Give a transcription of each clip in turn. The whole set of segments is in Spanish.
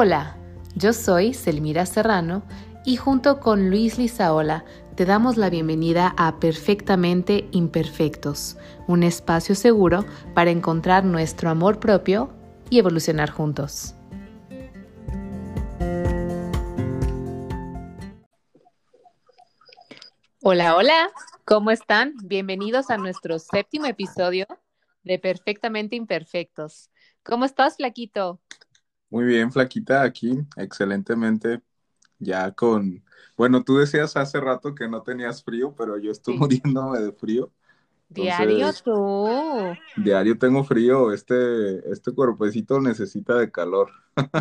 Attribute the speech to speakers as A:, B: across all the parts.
A: Hola, yo soy Selmira Serrano y junto con Luis Lizaola te damos la bienvenida a Perfectamente Imperfectos, un espacio seguro para encontrar nuestro amor propio y evolucionar juntos. Hola, hola, ¿cómo están? Bienvenidos a nuestro séptimo episodio de Perfectamente Imperfectos. ¿Cómo estás, Flaquito?
B: Muy bien, Flaquita, aquí, excelentemente, ya con, bueno, tú decías hace rato que no tenías frío, pero yo estoy muriéndome de frío.
A: diario tú.
B: Diario tengo frío, este, este cuerpecito necesita de calor.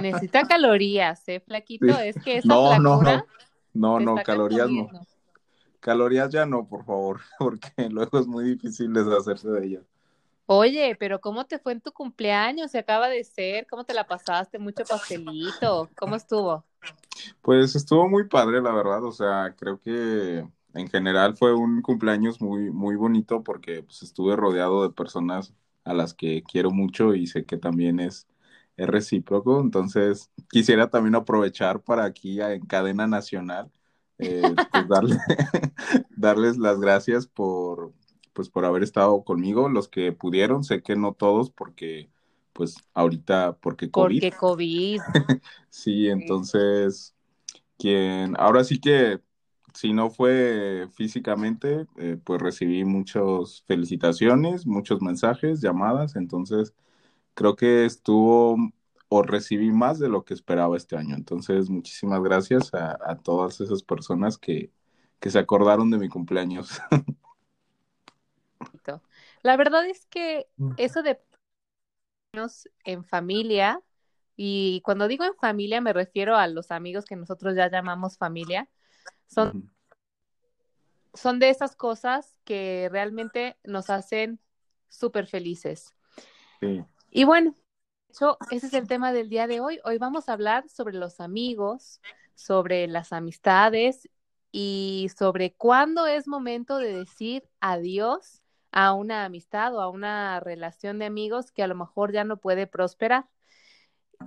A: Necesita calorías, ¿eh, Flaquito? Es que esa
B: no,
A: no,
B: no, no, no, calorías no. Calorías ya no, por favor, porque luego es muy difícil deshacerse de ellas.
A: Oye, pero ¿cómo te fue en tu cumpleaños? Se acaba de ser, ¿cómo te la pasaste? Mucho pastelito, ¿cómo estuvo?
B: Pues estuvo muy padre, la verdad, o sea, creo que en general fue un cumpleaños muy, muy bonito porque pues, estuve rodeado de personas a las que quiero mucho y sé que también es, es recíproco, entonces quisiera también aprovechar para aquí en cadena nacional, eh, pues darle, darles las gracias por, pues por haber estado conmigo, los que pudieron, sé que no todos porque pues ahorita porque
A: COVID. Porque COVID.
B: sí, entonces quien ahora sí que si no fue físicamente, eh, pues recibí muchas felicitaciones, muchos mensajes, llamadas, entonces creo que estuvo o recibí más de lo que esperaba este año. Entonces, muchísimas gracias a, a todas esas personas que, que se acordaron de mi cumpleaños.
A: La verdad es que eso de en familia, y cuando digo en familia me refiero a los amigos que nosotros ya llamamos familia, son, son de esas cosas que realmente nos hacen súper felices. Y bueno, ese es el tema del día de hoy. Hoy vamos a hablar sobre los amigos, sobre las amistades y sobre cuándo es momento de decir adiós a una amistad o a una relación de amigos que a lo mejor ya no puede prosperar.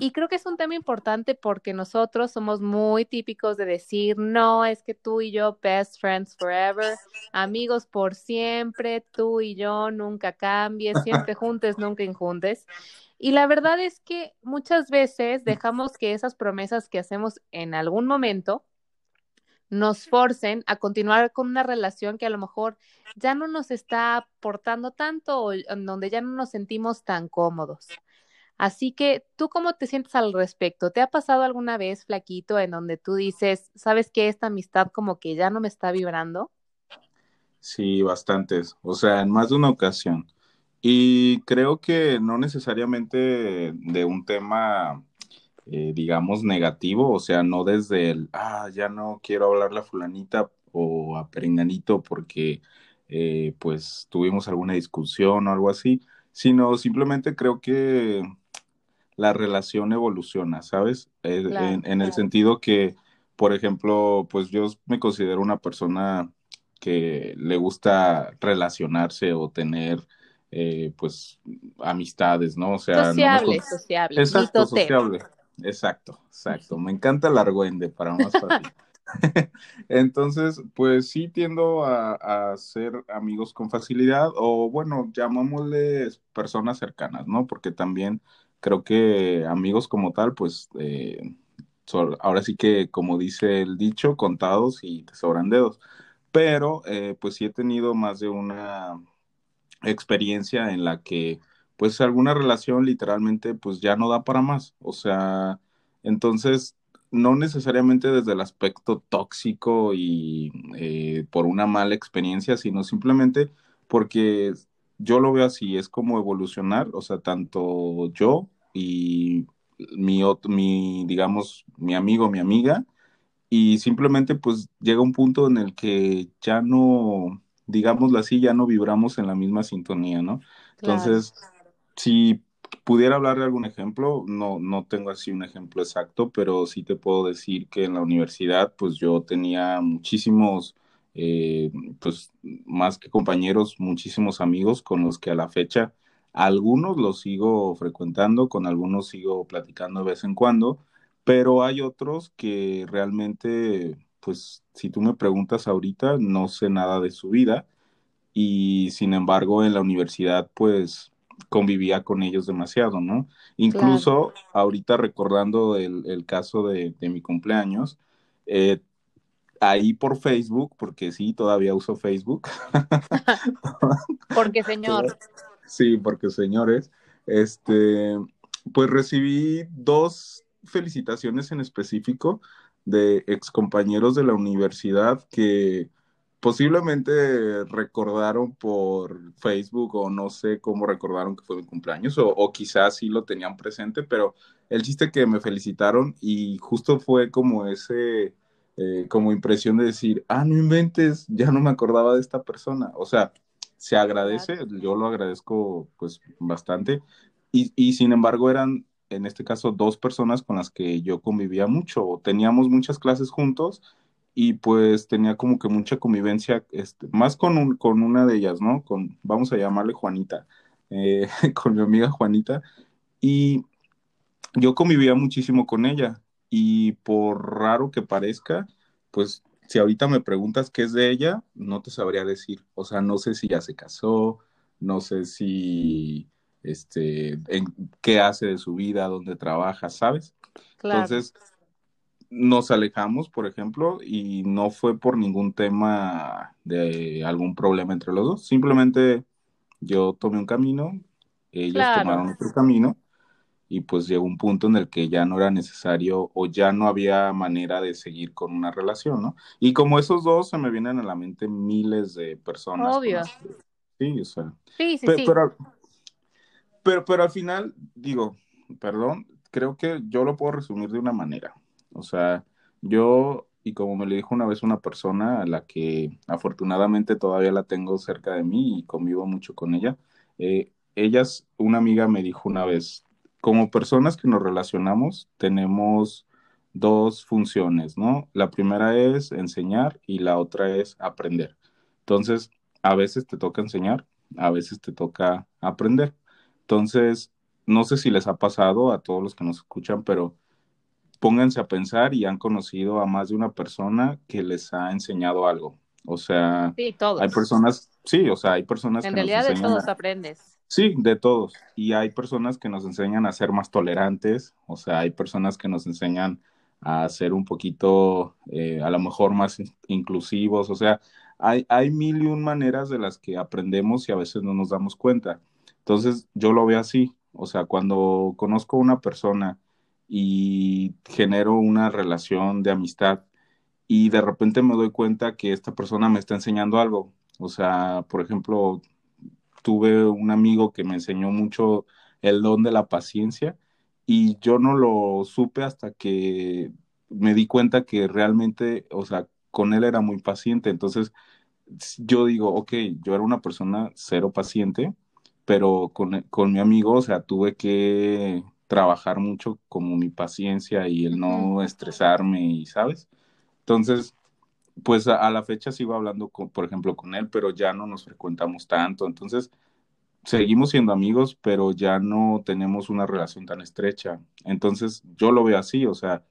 A: Y creo que es un tema importante porque nosotros somos muy típicos de decir, no, es que tú y yo, best friends forever, amigos por siempre, tú y yo nunca cambies, siempre juntes, nunca injuntes. Y la verdad es que muchas veces dejamos que esas promesas que hacemos en algún momento nos forcen a continuar con una relación que a lo mejor ya no nos está aportando tanto o en donde ya no nos sentimos tan cómodos. Así que, ¿tú cómo te sientes al respecto? ¿Te ha pasado alguna vez, flaquito, en donde tú dices, sabes que esta amistad como que ya no me está vibrando?
B: Sí, bastantes, o sea, en más de una ocasión. Y creo que no necesariamente de un tema eh, digamos, negativo, o sea, no desde el, ah, ya no quiero hablarle a fulanita o a perenganito porque, eh, pues, tuvimos alguna discusión o algo así, sino simplemente creo que la relación evoluciona, ¿sabes? Eh, en, el sentido que, por ejemplo, pues yo me considero una persona que le gusta relacionarse o tener pues amistades, ¿no? O sea,
A: sociable, sociable.
B: Exacto, sociable. Exacto, exacto. Me encanta el argüende para más fácil. Entonces, pues sí tiendo a, ser amigos con facilidad o bueno, llamámosles personas cercanas, ¿no? Porque también creo que amigos como tal, pues eh, ahora sí que como dice el dicho, contados y te sobran dedos. Pero eh, pues sí he tenido más de una experiencia en la que pues alguna relación literalmente pues ya no da para más. O sea, entonces no necesariamente desde el aspecto tóxico y eh, por una mala experiencia, sino simplemente porque yo lo veo así, es como evolucionar, o sea, tanto yo y mi, mi digamos, mi amigo, mi amiga, y simplemente pues llega un punto en el que ya no, digámoslo así, ya no vibramos en la misma sintonía, ¿no? Entonces, si pudiera hablar de algún ejemplo, no, no tengo así un ejemplo exacto, pero sí te puedo decir que en la universidad, pues yo tenía muchísimos, eh, pues más que compañeros, muchísimos amigos con los que a la fecha algunos los sigo frecuentando, con algunos sigo platicando de vez en cuando, pero hay otros que realmente, pues si tú me preguntas ahorita, no sé nada de su vida y sin embargo en la universidad pues convivía con ellos demasiado, ¿no? Incluso ahorita recordando el, caso de, mi cumpleaños, eh, ahí por Facebook, porque sí, todavía uso Facebook.
A: porque señor.
B: Sí, porque señores, este, pues recibí dos felicitaciones en específico de excompañeros de la universidad que posiblemente recordaron por Facebook o no sé cómo recordaron que fue mi cumpleaños o, quizás sí lo tenían presente, pero el chiste que me felicitaron y justo fue como ese, eh, como impresión de decir, ah, no inventes, ya no me acordaba de esta persona. O sea, se agradece, yo lo agradezco pues bastante y, y sin embargo eran en este caso dos personas con las que yo convivía mucho, teníamos muchas clases juntos y pues tenía como que mucha convivencia, este, más con, con una de ellas, ¿no? Con, vamos a llamarle Juanita, eh, con mi amiga Juanita, y yo convivía muchísimo con ella, y por raro que parezca, pues si ahorita me preguntas qué es de ella, no te sabría decir, o sea, no sé si ya se casó, no sé si, este, en qué hace de su vida, dónde trabaja, ¿sabes? Entonces, nos alejamos, por ejemplo, y no fue por ningún tema de algún problema entre los dos. Simplemente yo tomé un camino, ellos tomaron otro camino, y pues llegó un punto en el que ya no era necesario o ya no había manera de seguir con una relación, ¿no? Y como esos dos se me vienen a la mente miles de personas.
A: Obvio.
B: sí, o sea.
A: Sí, sí,
B: sí. pero, pero al final, digo, perdón, creo que yo lo puedo resumir de una manera. O sea, yo, y como me lo dijo una vez una persona a la que afortunadamente todavía la tengo cerca de mí y convivo mucho con ella, eh, ellas, una amiga me dijo una vez, como personas que nos relacionamos, tenemos dos funciones, ¿no? La primera es enseñar y la otra es aprender. Entonces, a veces te toca enseñar, a veces te toca aprender. Entonces, no sé si les ha pasado a todos los que nos escuchan, pero pónganse a pensar y han conocido a más de una persona que les ha enseñado algo. O sea, hay personas, sí, o sea, hay personas
A: en realidad de todos aprendes.
B: Sí, de todos. Y hay personas que nos enseñan a ser más tolerantes, o sea, hay personas que nos enseñan a ser un poquito, eh, a lo mejor más inclusivos, o sea, hay, hay mil y un maneras de las que aprendemos y a veces no nos damos cuenta. Entonces, yo lo veo así, o sea, cuando conozco a una persona y genero una relación de amistad y de repente me doy cuenta que esta persona me está enseñando algo. O sea, por ejemplo, tuve un amigo que me enseñó mucho el don de la paciencia y yo no lo supe hasta que me di cuenta que realmente, o sea, con él era muy paciente. Entonces, yo digo, ok, yo era una persona cero paciente, pero con, con mi amigo, o sea, tuve que trabajar mucho como mi paciencia y el no estresarme y, ¿sabes? Entonces, pues a, la fecha sigo hablando, con, por ejemplo, con él, pero ya no nos frecuentamos tanto. Entonces, seguimos siendo amigos, pero ya no tenemos una relación tan estrecha. Entonces, yo lo veo así, o sea,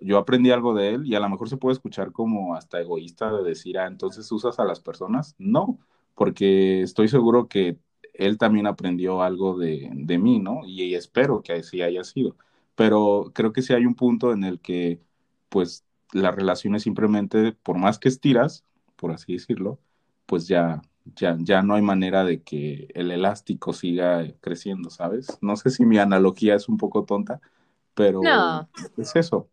B: yo aprendí algo de él y a lo mejor se puede escuchar como hasta egoísta de decir, ah, entonces usas a las personas. No, porque estoy seguro que él también aprendió algo de, de mí, ¿no? Y, espero que así haya sido. Pero creo que sí hay un punto en el que, pues, las relaciones simplemente, por más que estiras, por así decirlo, pues ya, ya, ya no hay manera de que el elástico siga creciendo, ¿sabes? No sé si mi analogía es un poco tonta, pero es eso.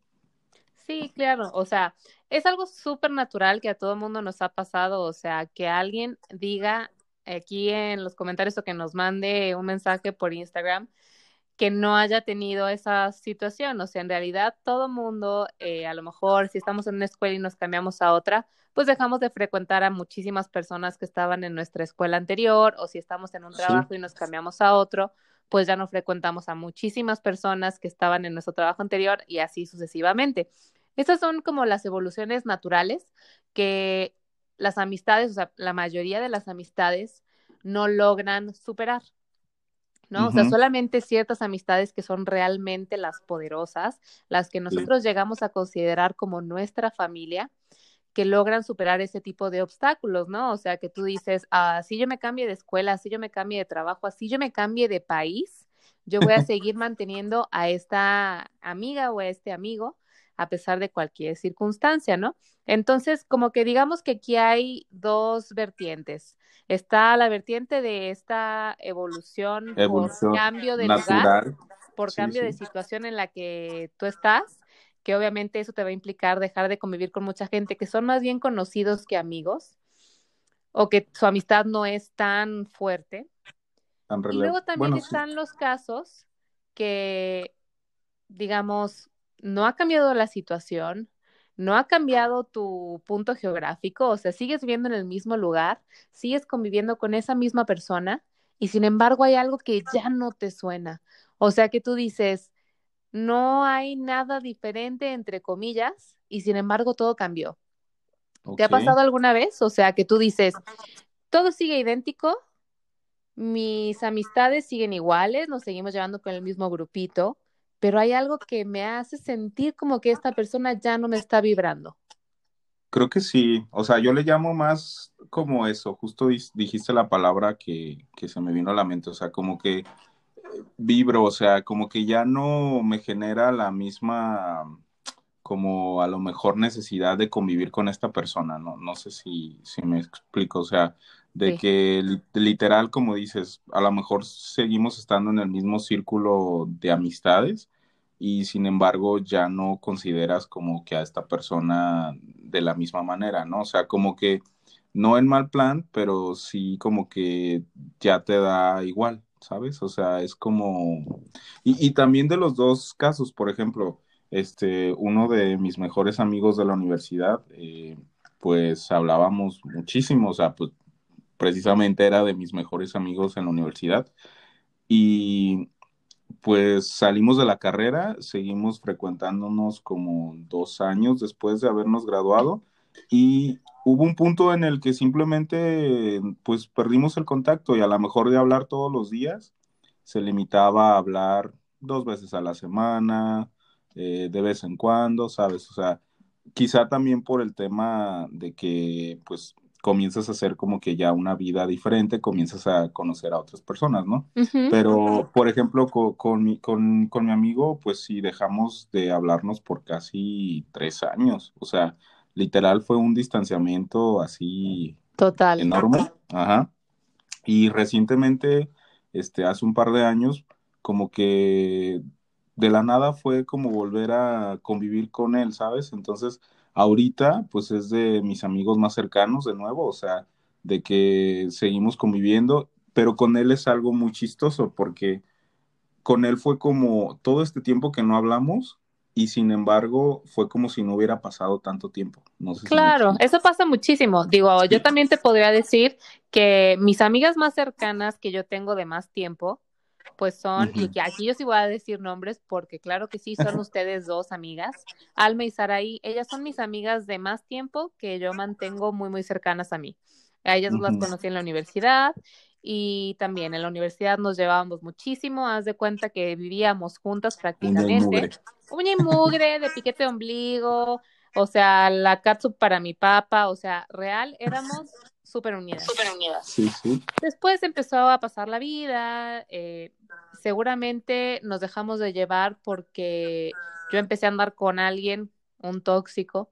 A: Sí, claro, o sea, es algo súper natural que a todo mundo nos ha pasado, o sea, que alguien diga aquí en los comentarios o que nos mande un mensaje por Instagram que no haya tenido esa situación. O sea, en realidad todo mundo, eh, a lo mejor si estamos en una escuela y nos cambiamos a otra, pues dejamos de frecuentar a muchísimas personas que estaban en nuestra escuela anterior o si estamos en un trabajo y nos cambiamos a otro, pues ya no frecuentamos a muchísimas personas que estaban en nuestro trabajo anterior y así sucesivamente. Estas son como las evoluciones naturales que las amistades, o sea, la mayoría de las amistades no logran superar. ¿no? O sea, solamente ciertas amistades que son realmente las poderosas, las que nosotros llegamos a considerar como nuestra familia, que logran superar ese tipo de obstáculos, ¿no? O sea, que tú dices, ah, si yo me cambie de escuela, si yo me cambie de trabajo, así yo me cambie de país, yo voy a seguir manteniendo a esta amiga o a este amigo a pesar de cualquier circunstancia, ¿no? Entonces, como que digamos que aquí hay dos vertientes. Está la vertiente de esta evolución, por cambio de lugar, por cambio de situación en la que tú estás, que obviamente eso te va a implicar dejar de convivir con mucha gente que son más bien conocidos que amigos o que su amistad no es tan fuerte. y luego también están los casos que, digamos, no ha cambiado la situación, no ha cambiado tu punto geográfico, o sea, sigues viviendo en el mismo lugar, sigues conviviendo con esa misma persona y sin embargo hay algo que ya no te suena. O sea, que tú dices, no hay nada diferente, entre comillas, y sin embargo todo cambió. ¿Te ha pasado alguna vez? O sea, que tú dices, todo sigue idéntico, mis amistades siguen iguales, nos seguimos llevando con el mismo grupito, pero hay algo que me hace sentir como que esta persona ya no me está vibrando.
B: Creo que sí, o sea, yo le llamo más como eso, justo dijiste la palabra que, que se me vino a la mente, o sea, como que eh, vibro, o sea, como que ya no me genera la misma, como a lo mejor necesidad de convivir con esta persona, no, no sé si, si me explico, o sea, de que literal, como dices, a lo mejor seguimos estando en el mismo círculo de amistades y sin embargo ya no consideras como que a esta persona de la misma manera, ¿no? O sea, como que no en mal plan, pero sí como que ya te da igual, ¿sabes? O sea, es como... Y, y también de los dos casos, por ejemplo, este, uno de mis mejores amigos de la universidad, eh, pues hablábamos muchísimo, o sea, pues precisamente era de mis mejores amigos en la universidad. Y pues salimos de la carrera, seguimos frecuentándonos como dos años después de habernos graduado y hubo un punto en el que simplemente pues perdimos el contacto y a lo mejor de hablar todos los días se limitaba a hablar dos veces a la semana, eh, de vez en cuando, ¿sabes? O sea, quizá también por el tema de que pues comienzas a hacer como que ya una vida diferente, comienzas a conocer a otras personas, ¿no? Pero, por ejemplo, con, mi, con, mi amigo, pues sí, dejamos de hablarnos por casi tres años. O sea, literal fue un distanciamiento así
A: Total.
B: enorme. Ajá. Y recientemente, este, hace un par de años, como que de la nada fue como volver a convivir con él, ¿sabes? Entonces, Ahorita, pues es de mis amigos más cercanos de nuevo, o sea, de que seguimos conviviendo, pero con él es algo muy chistoso porque con él fue como todo este tiempo que no hablamos y sin embargo fue como si no hubiera pasado tanto tiempo. No sé
A: claro, eso pasa muchísimo. Digo, yo también te podría decir que mis amigas más cercanas que yo tengo de más tiempo, pues son, y aquí yo sí voy a decir nombres porque claro que sí, son ustedes dos amigas, Alma y Saraí, ellas son mis amigas de más tiempo que yo mantengo muy, muy cercanas a mí. A ellas las conocí en la universidad y también en la universidad nos llevábamos muchísimo, haz de cuenta que vivíamos juntas prácticamente. Uña y mugre, de piquete de ombligo, o sea, la catsup para mi papá, o sea, real, éramos súper unidas.
B: Súper unidas. Sí, sí.
A: Después empezó a pasar la vida, eh, seguramente nos dejamos de llevar porque yo empecé a andar con alguien, un tóxico,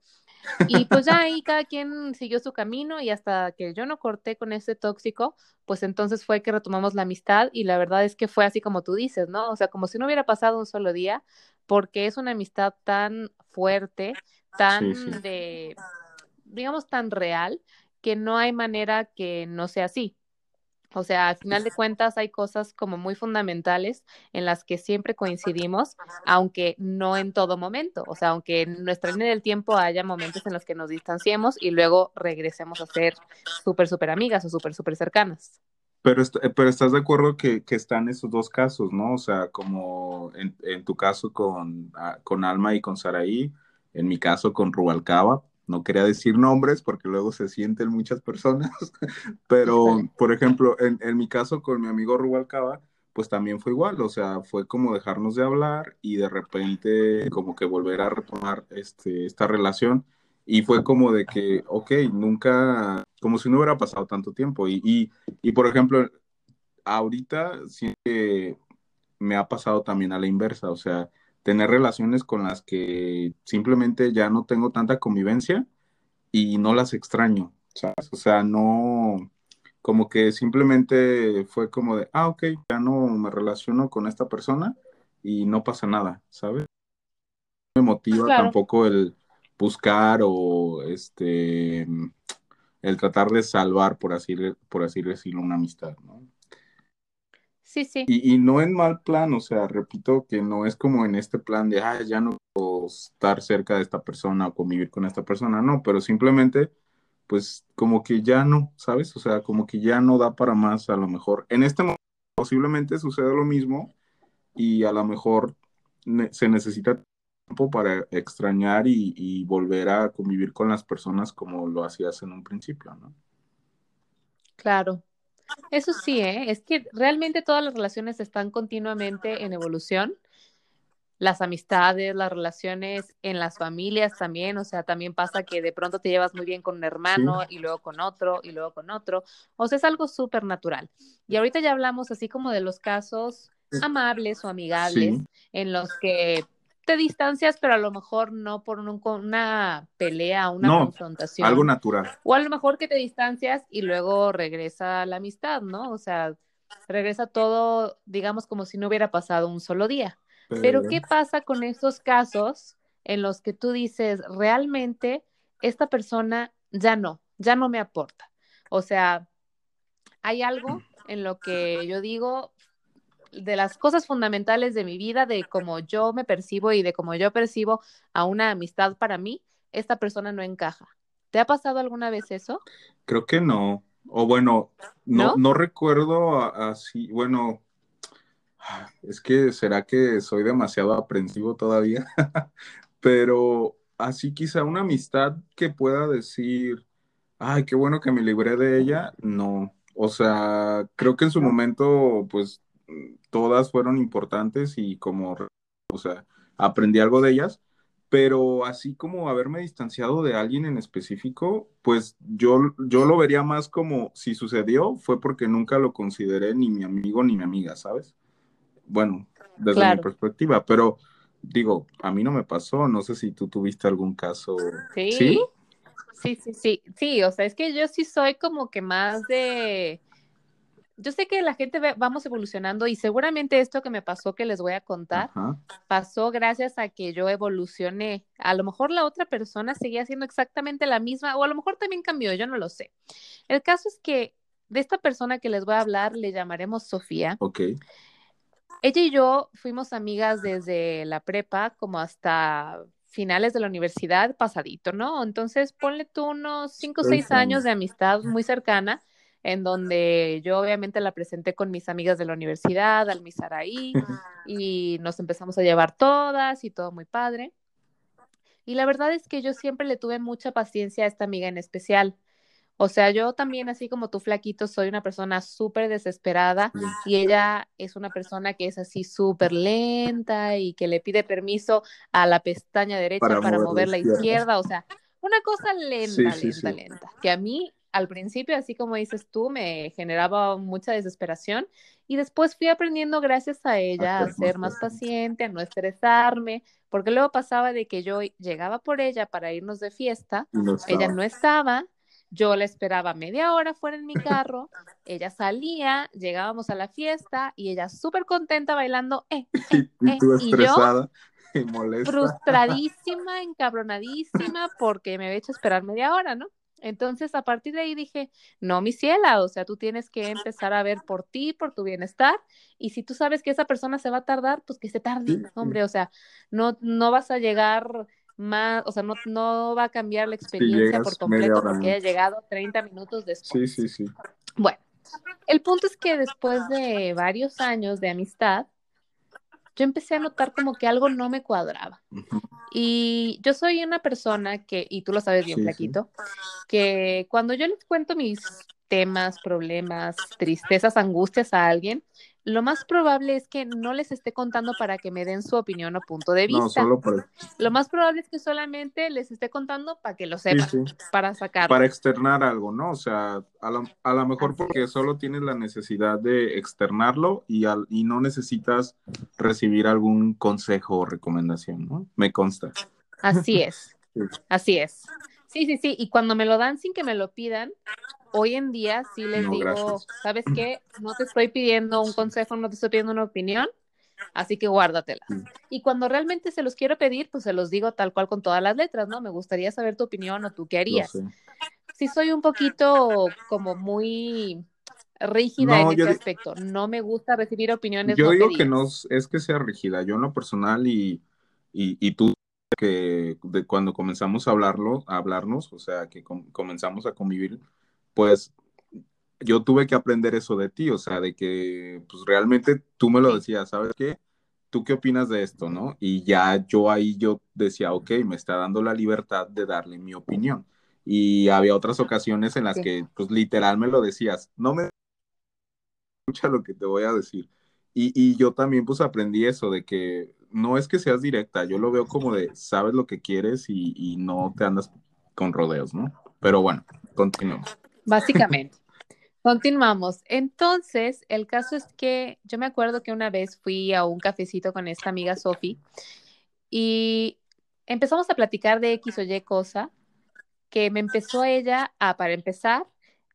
A: y pues ya ahí cada quien siguió su camino y hasta que yo no corté con ese tóxico, pues entonces fue que retomamos la amistad y la verdad es que fue así como tú dices, ¿no? O sea, como si no hubiera pasado un solo día, porque es una amistad tan fuerte, tan de, digamos, tan real, que no hay manera que no sea así. O sea, al final de cuentas hay cosas como muy fundamentales en las que siempre coincidimos, aunque no en todo momento. O sea, aunque en nuestra línea del tiempo haya momentos en los que nos distanciemos y luego regresemos a ser súper, súper amigas o súper, súper cercanas.
B: Pero, pero estás de acuerdo que, que, están esos dos casos, ¿no? O sea, como en, en tu caso con, ah, con Alma y con Saraí, en mi caso con Rubalcaba, no quería decir nombres porque luego se sienten muchas personas, pero por ejemplo, en, mi caso con mi amigo Rubalcaba, pues también fue igual, o sea, fue como dejarnos de hablar y de repente como que volver a retomar este, esta relación y fue como de que, ok, nunca, como si no hubiera pasado tanto tiempo y, y, y por ejemplo, ahorita sí que me ha pasado también a la inversa, o sea, tener relaciones con las que simplemente ya no tengo tanta convivencia y no las extraño, ¿sabes? O sea, no, como que simplemente fue como de, ah, ok, ya no me relaciono con esta persona y no pasa nada, ¿sabes? No me motiva tampoco el buscar o este el tratar de salvar, por así, por así decirlo, una amistad, ¿no?
A: Sí, sí.
B: Y, y, no en mal plan, o sea, repito que no es como en este plan de, ah, ya no puedo estar cerca de esta persona o convivir con esta persona, no, pero simplemente pues como que ya no, ¿sabes? O sea, como que ya no da para más a lo mejor. En este momento posiblemente suceda lo mismo y a lo mejor se necesita tiempo para extrañar y, volver a convivir con las personas como lo hacías en un principio, ¿no?
A: Claro. Eso sí, ¿eh? es que realmente todas las relaciones están continuamente en evolución. Las amistades, las relaciones en las familias también, o sea, también pasa que de pronto te llevas muy bien con un hermano y luego con otro y luego con otro, o sea, es algo súper natural. Y ahorita ya hablamos así como de los casos amables o amigables en los que te distancias, pero a lo mejor no por una pelea, una confrontación.
B: Algo natural.
A: O a lo mejor que te distancias y luego regresa la amistad, ¿no? O sea, regresa todo, digamos, como si no hubiera pasado un solo día. Pero ¿qué pasa con esos casos en los que tú dices, realmente esta persona ya no, ya no me aporta? O sea, hay algo en lo que yo digo de las cosas fundamentales de mi vida, de cómo yo me percibo y de cómo yo percibo a una amistad para mí, esta persona no encaja. ¿Te ha pasado alguna vez eso?
B: Creo que no. O bueno, no, no, recuerdo así, bueno, es que será que soy demasiado aprensivo todavía, pero así quizá una amistad que pueda decir, ay, qué bueno que me libré de ella, no. O sea, creo que en su momento, pues, todas fueron importantes y como, o sea, aprendí algo de ellas, pero así como haberme distanciado de alguien en específico, pues yo, yo lo vería más como si sucedió, fue porque nunca lo consideré ni mi amigo ni mi amiga, ¿sabes? bueno, desde mi perspectiva, pero digo, a mí no me pasó, no sé si tú tuviste algún caso.
A: Sí. Sí, sí, sí, sí, sí, o sea, es que yo sí soy como que más de... Yo sé que la gente vamos evolucionando y seguramente esto que me pasó que les voy a contar pasó gracias a que yo evolucioné. A lo mejor la otra persona seguía siendo exactamente la misma o a lo mejor también cambió, yo no lo sé. El caso es que de esta persona que les voy a hablar le llamaremos Sofía.
B: Ok.
A: Ella y yo fuimos amigas desde la prepa como hasta finales de la universidad pasadito, ¿no? Entonces, ponle tú unos cinco o seis años de amistad muy cercana, en donde yo obviamente la presenté con mis amigas de la universidad, al Misaraí, y nos empezamos a llevar todas y todo muy padre. Y la verdad es que yo siempre le tuve mucha paciencia a esta amiga en especial. O sea, yo también, así como tú, Flaquito, soy una persona súper desesperada y ella es una persona que es así súper lenta y que le pide permiso a la pestaña derecha para, mover, la izquierda. O sea, una cosa lenta, lenta, lenta. Que a mí, al principio, así como dices tú, me generaba mucha desesperación y después fui aprendiendo gracias a ella a ser más paciente, a no estresarme, porque luego pasaba de que yo llegaba por ella para irnos de fiesta, ella no estaba yo la esperaba media hora fuera en mi carro, ella salía, llegábamos a la fiesta y ella súper contenta bailando. Eh, eh,
B: y, tú estresada y, molesta.
A: Frustradísima, encabronadísima porque me había hecho esperar media hora, ¿no? Entonces, a partir de ahí dije, no, mi ciela, o sea, tú tienes que empezar a ver por ti, por tu bienestar, y si tú sabes que esa persona se va a tardar, pues que se tarde, hombre, o sea, no, no vas a llegar más, o sea, no, no va a cambiar la experiencia por completo porque haya llegado 30 minutos después.
B: Sí, sí, sí.
A: Bueno, el punto es que después de varios años de amistad, yo empecé a notar como que algo no me cuadraba. Y yo soy una persona que, y tú lo sabes bien, Flaquito, que cuando yo les cuento mis temas, problemas, tristezas, angustias a alguien, lo más probable es que no les esté contando para que me den su opinión o punto de vista. No, solo para... Lo más probable es que solamente les esté contando para que lo sepan, para sacar.
B: Para externar algo, ¿no? O sea, a lo, a lo mejor porque solo tienes la necesidad de externarlo y, al, y no necesitas recibir algún consejo o recomendación, ¿no? Me consta.
A: Así es. Así es. Sí, sí, sí. Y cuando me lo dan sin que me lo pidan, hoy en día sí les digo, ¿sabes qué? No te estoy pidiendo un consejo, no te estoy pidiendo una opinión, así que guárdatela. Y cuando realmente se los quiero pedir, pues se los digo tal cual con todas las letras, ¿no? Me gustaría saber tu opinión o tú qué harías. Sí soy un poquito como muy rígida en ese aspecto. No me gusta recibir opiniones.
B: Yo digo que no es que sea rígida. Yo en lo personal y, y, y tú que de cuando comenzamos a hablarlo, a hablarnos, o sea, que comenzamos a convivir, pues yo tuve que aprender eso de ti, o sea, de que pues realmente tú me lo decías, ¿sabes qué? ¿Tú qué opinas de esto, no? Y ya yo ahí yo decía, ok, me está dando la libertad de darle mi opinión. Y había otras ocasiones en las que, pues literal me lo decías, no me escucha lo que te voy a decir. Y, y yo también pues aprendí eso de que no es que seas directa, yo lo veo como de sabes lo que quieres y, y no te andas con rodeos, ¿no? Pero bueno, continuamos.
A: Básicamente. Continuamos. Entonces, el caso es que yo me acuerdo que una vez fui a un cafecito con esta amiga Sofi y empezamos a platicar de X o Y cosa que me empezó ella a, para empezar,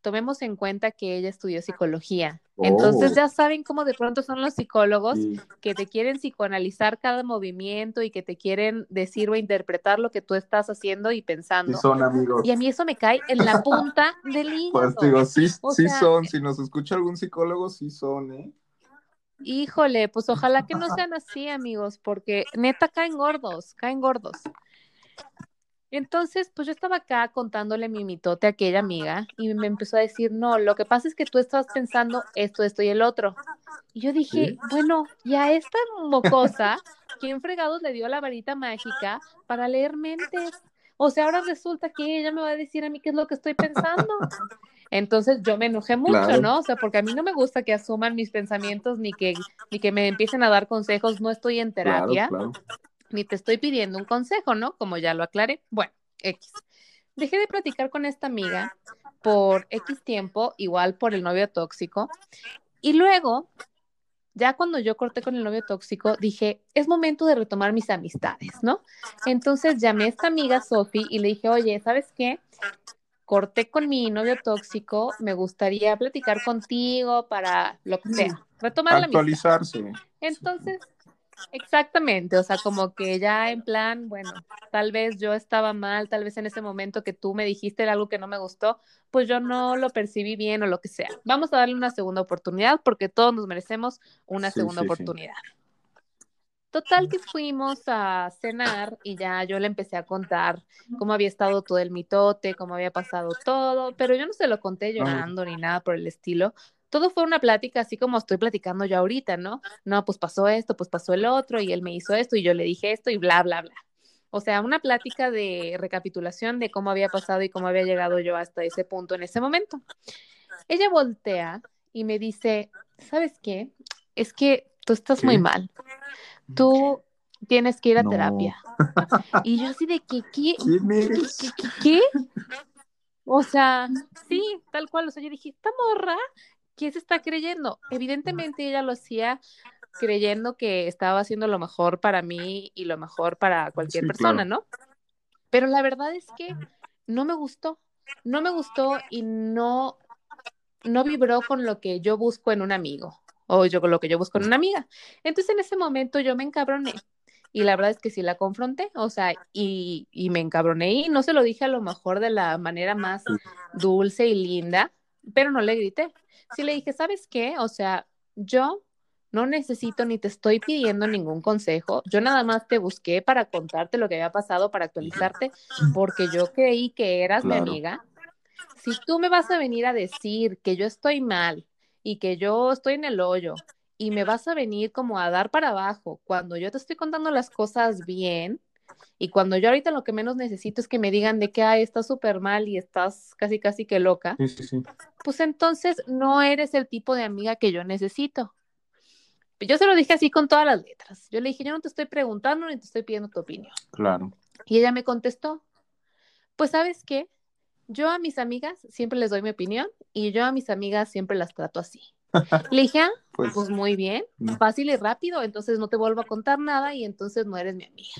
A: tomemos en cuenta que ella estudió psicología. Entonces oh. ya saben cómo de pronto son los psicólogos que te quieren psicoanalizar cada movimiento y que te quieren decir o interpretar lo que tú estás haciendo y pensando.
B: son amigos.
A: Y a mí eso me cae en la punta del hígado.
B: Pues digo, sí, sí son. Si nos escucha algún psicólogo, sí son, ¿eh?
A: Híjole, pues ojalá que no sean así, amigos, porque neta caen gordos, caen gordos. Entonces, pues yo estaba acá contándole mi mitote a aquella amiga y me empezó a decir, no, lo que pasa es que tú estabas pensando esto, esto y el otro. Y yo dije, bueno, y a esta mocosa, ¿quién fregados le dio la varita mágica para leer mentes? O sea, ahora resulta que ella me va a decir a mí qué es lo que estoy pensando. Entonces yo me enojé mucho, ¿no? O sea, porque a mí no me gusta que asuman mis pensamientos ni que, ni que me empiecen a dar consejos, no estoy en terapia ni te estoy pidiendo un consejo, ¿no? Como ya lo aclaré. Bueno, X. Dejé de platicar con esta amiga por X tiempo, igual por el novio tóxico. Y luego, ya cuando yo corté con el novio tóxico, dije, es momento de retomar mis amistades, ¿no? Entonces llamé a esta amiga Sofi y le dije, oye, ¿sabes qué? Corté con mi novio tóxico, me gustaría platicar contigo para lo que sea, retomar
B: la amistad. Actualizarse.
A: Entonces, Exactamente, o sea, como que ya en plan, bueno, tal vez yo estaba mal, tal vez en ese momento que tú me dijiste algo que no me gustó, pues yo no lo percibí bien o lo que sea. Vamos a darle una segunda oportunidad porque todos nos merecemos una segunda oportunidad. Total que fuimos a cenar y ya yo le empecé a contar cómo había estado todo el mitote, cómo había pasado todo, pero yo no se lo conté llorando ni nada por el estilo, todo fue una plática así como estoy platicando yo ahorita, ¿no? No, pues pasó esto, pues pasó el otro y él me hizo esto y yo le dije esto y bla, bla, bla. O sea, una plática de recapitulación de cómo había pasado y cómo había llegado yo hasta ese punto en ese momento. Ella voltea y me dice, ¿sabes qué? Es que tú estás muy mal. Tú tienes que ir a terapia. Y yo así de que, ¿qué? ¿Qué, qué, qué? O sea, sí, tal cual. O sea, yo dije, esta morra ¿quién se está creyendo? Evidentemente ella lo hacía creyendo que estaba haciendo lo mejor para mí y lo mejor para cualquier persona, ¿no? Pero la verdad es que no me gustó, no me gustó y no, no vibró con lo que yo busco en un amigo o yo con lo que yo busco en una amiga. Entonces en ese momento yo me encabroné y la verdad es que sí la confronté, o sea, y, y me encabroné y no se lo dije a lo mejor de la manera más dulce y linda, pero no le grité sí le dije, ¿sabes qué? O sea, yo no necesito ni te estoy pidiendo ningún consejo. Yo nada más te busqué para contarte lo que había pasado, para actualizarte, porque yo creí que eras mi amiga. Si tú me vas a venir a decir que yo estoy mal y que yo estoy en el hoyo y me vas a venir como a dar para abajo cuando yo te estoy contando las cosas bien, y cuando yo ahorita lo que menos necesito es que me digan de que Ay, estás súper mal y estás casi casi que loca, pues entonces no eres el tipo de amiga que yo necesito. Yo se lo dije así con todas las letras. Yo le dije, yo no te estoy preguntando ni te estoy pidiendo tu opinión.
B: Claro.
A: Y ella me contestó, pues sabes qué, yo a mis amigas siempre les doy mi opinión y yo a mis amigas siempre las trato así. Le dije, ah, pues, pues, muy bien, fácil y rápido, entonces no te vuelvo a contar nada y entonces no eres mi amiga.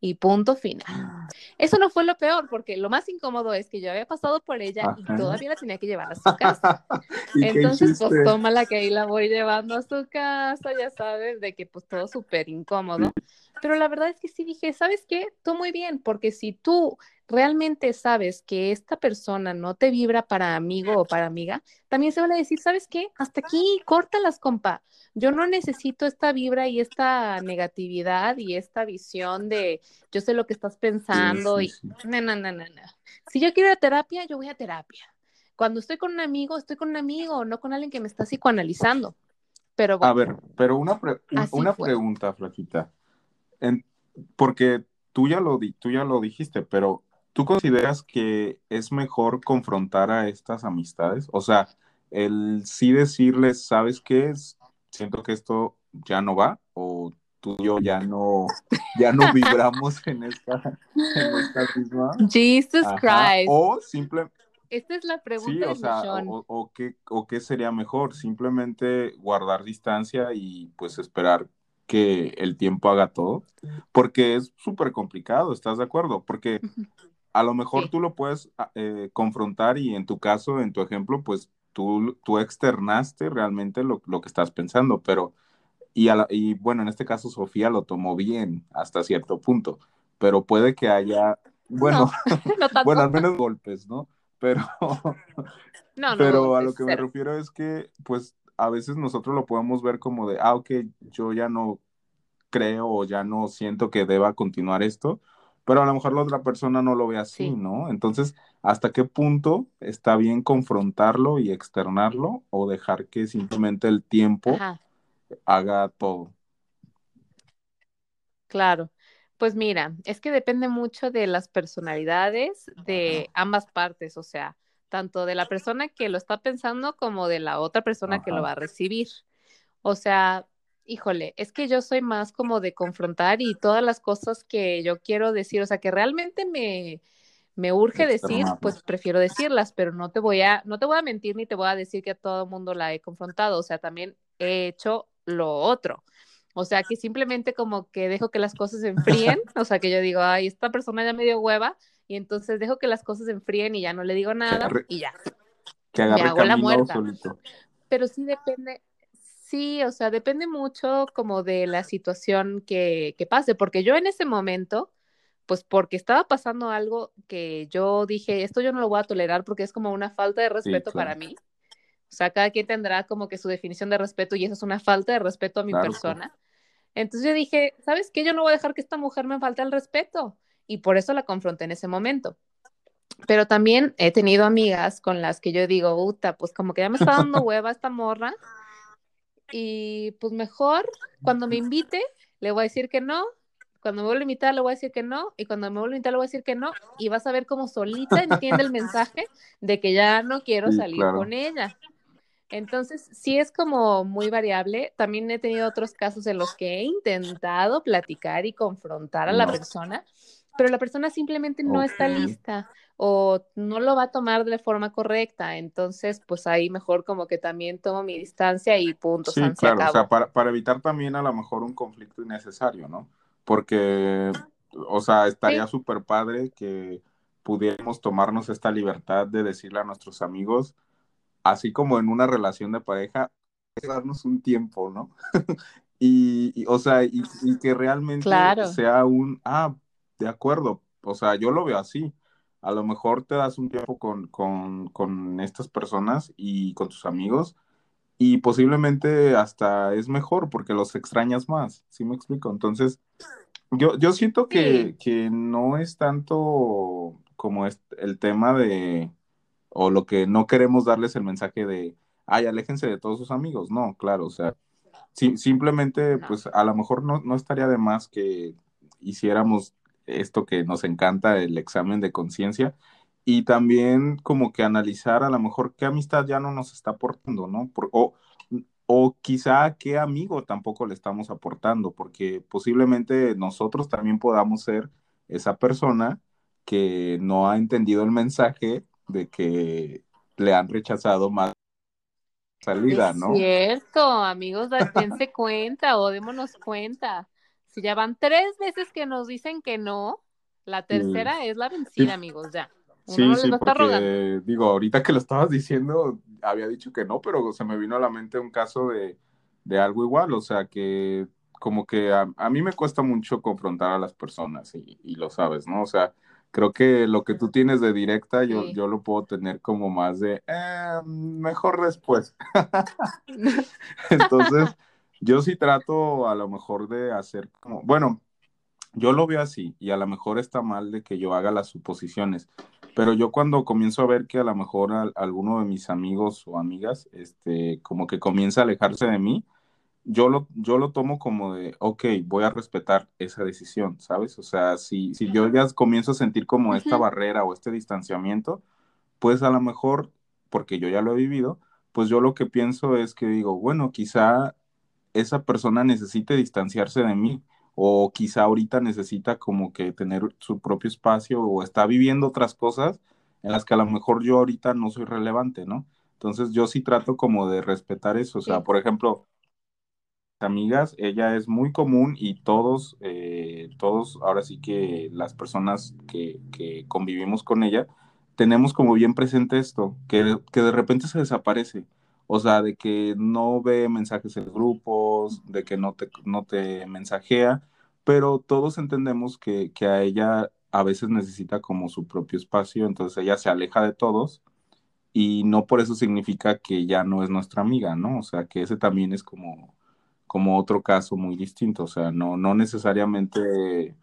A: Y punto final. Eso no fue lo peor, porque lo más incómodo es que yo había pasado por ella y todavía la tenía que llevar a su casa. Entonces, pues tómala que ahí la voy llevando a su casa, ya sabes, de que pues todo súper incómodo. Pero la verdad es que sí dije, ¿sabes qué? Tú muy bien, porque si tú realmente sabes que esta persona no te vibra para amigo o para amiga, también se van a decir, ¿sabes qué? Hasta aquí, córtalas, compa. Yo no necesito esta vibra y esta negatividad y esta visión de yo sé lo que estás pensando y no, no, no, no, no. Si yo quiero ir a terapia, yo voy a terapia. Cuando estoy con un amigo, estoy con un amigo, no con alguien que me está psicoanalizando. Pero
B: a ver, pero una, una pregunta, Flaquita. porque tú ya, lo tú ya lo dijiste, pero ¿Tú consideras que es mejor confrontar a estas amistades? O sea, el sí decirles, ¿sabes qué es? Siento que esto ya no va, o tú y yo ya no, ya no vibramos en esta, en esta misma.
A: Jesus Christ.
B: O simplemente.
A: Esta es la pregunta.
B: Sí, o sea, o, qué, o qué sería mejor, simplemente guardar distancia y pues esperar que el tiempo haga todo, porque es súper complicado, ¿estás de acuerdo? Porque a lo mejor tú lo puedes ah, eh, confrontar y en tu caso, en tu ejemplo, pues tú, tú externaste realmente lo, lo que estás pensando, pero, y, y bueno, en este caso Sofía lo tomó bien hasta cierto punto, pero puede que haya, bueno, bueno, al menos golpes, ¿no? Pero, no, pero a lo que me refiero es que, pues, a veces nosotros lo podemos ver como de, ah, ok, yo ya no creo o ya no siento que deba continuar esto, pero a lo mejor la otra persona no lo ve así, ¿no? Entonces, ¿hasta qué punto está bien confrontarlo y externarlo o dejar que simplemente el tiempo haga todo?
A: Claro. Pues mira, es que depende mucho de las personalidades de ambas partes, o sea, tanto de la persona que lo está pensando como de la otra persona que lo va a recibir. O sea, híjole, es que yo soy más como de confrontar y todas las cosas que yo quiero decir, o sea, que realmente me, me urge decir, pues prefiero decirlas, pero no te voy a, no te voy a mentir ni te voy a decir que a todo el mundo la he confrontado, o sea, también he hecho lo otro. O sea, que simplemente como que dejo que las cosas se enfríen, o sea, que yo digo, ay, esta persona ya me dio hueva, y entonces dejo que las cosas se enfríen y ya no le digo nada y ya.
B: Que agarre me hago la muerta.
A: Pero sí depende, Sí, o sea, depende mucho como de la situación que, que pase, porque yo en ese momento, pues porque estaba pasando algo que yo dije, esto yo no lo voy a tolerar porque es como una falta de respeto para mí. O sea, cada quien tendrá como que su definición de respeto y eso es una falta de respeto a mi persona. Entonces yo dije, ¿sabes qué? Yo no voy a dejar que esta mujer me falte el respeto. Y por eso la confronté en ese momento. Pero también he tenido amigas con las que yo digo, puta, pues como que ya me está dando hueva esta morra y pues mejor cuando me invite le voy a decir que no, cuando me vuelva a invitar le voy a decir que no y cuando me vuelva a invitar le voy a decir que no y vas a ver cómo solita entiende el mensaje de que ya no quiero salir con ella. Entonces, sí es como muy variable. También he tenido otros casos en los que he intentado platicar y confrontar a la persona, pero la persona simplemente no está lista o no lo va a tomar de forma correcta. Entonces, pues ahí mejor como que también tomo mi distancia y punto.
B: Sí, claro, o sea, para, para, evitar también a lo mejor un conflicto innecesario, ¿no? Porque, o sea, estaría súper padre que pudiéramos tomarnos esta libertad de decirle a nuestros amigos, así como en una relación de pareja, darnos un tiempo, ¿no? y, o sea, y, que realmente sea un, ah, de acuerdo, o sea, yo lo veo así. A lo mejor te das un tiempo con, estas personas y con tus amigos y posiblemente hasta es mejor porque los extrañas más, ¿sí me explico? Entonces, yo, yo siento que, que no es tanto como el tema de, o lo que no queremos darles el mensaje de, ay, aléjense de todos sus amigos, no, claro, o sea, simplemente, pues a lo mejor no, no estaría de más que hiciéramos esto que nos encanta, el examen de conciencia, y también como que analizar a lo mejor qué amistad ya no nos está aportando, ¿no? o o quizá qué amigo tampoco le estamos aportando, porque posiblemente nosotros también podamos ser esa persona que no ha entendido el mensaje de que le han rechazado más salida,
A: es
B: ¿no?
A: cierto, amigos, dense cuenta o démonos cuenta. Si ya van tres veces que nos dicen que no, la tercera es la vencida, amigos, ya. Uno
B: Sí,
A: no
B: sí,
A: rogando.
B: porque digo, ahorita que lo estabas diciendo, había dicho que no, pero se me vino a la mente un caso de, de algo igual, o sea, que como que a, a mí me cuesta mucho confrontar a las personas y, y lo sabes, ¿no? O sea, creo que lo que tú tienes de directa, yo,
A: Sí.
B: yo lo puedo tener como más de, "Eh, mejor después. Entonces, yo sí trato a lo mejor de hacer como, bueno, yo lo veo así y a lo mejor está mal de que yo haga las suposiciones, pero yo cuando comienzo a ver que a lo mejor al- alguno de mis amigos o amigas, este, como que comienza a alejarse de mí, yo lo, yo lo tomo como de, ok, voy a respetar esa decisión, ¿sabes? O sea, si, si yo ya comienzo a sentir como esta barrera o este distanciamiento, pues a lo mejor, porque yo ya lo he vivido, pues yo lo que pienso es que digo, bueno, quizá esa persona necesite distanciarse de mí o quizá ahorita necesita como que tener su propio espacio o está viviendo otras cosas en las que a lo mejor yo ahorita no soy relevante, ¿no? Entonces yo sí trato como de respetar eso, o sea,
A: Sí.
B: por ejemplo, amigas, ella es muy común y todos, eh, todos, ahora sí que las personas que, que convivimos con ella, tenemos como bien presente esto, que, que de repente se desaparece. O sea, de que no ve mensajes en grupos, de que no te, no te mensajea, pero todos entendemos que, que a ella a veces necesita como su propio espacio, entonces ella se aleja de todos y no por eso significa que ya no es nuestra amiga, ¿no? O sea, que ese también es como, como otro caso muy distinto, o sea, no, no necesariamente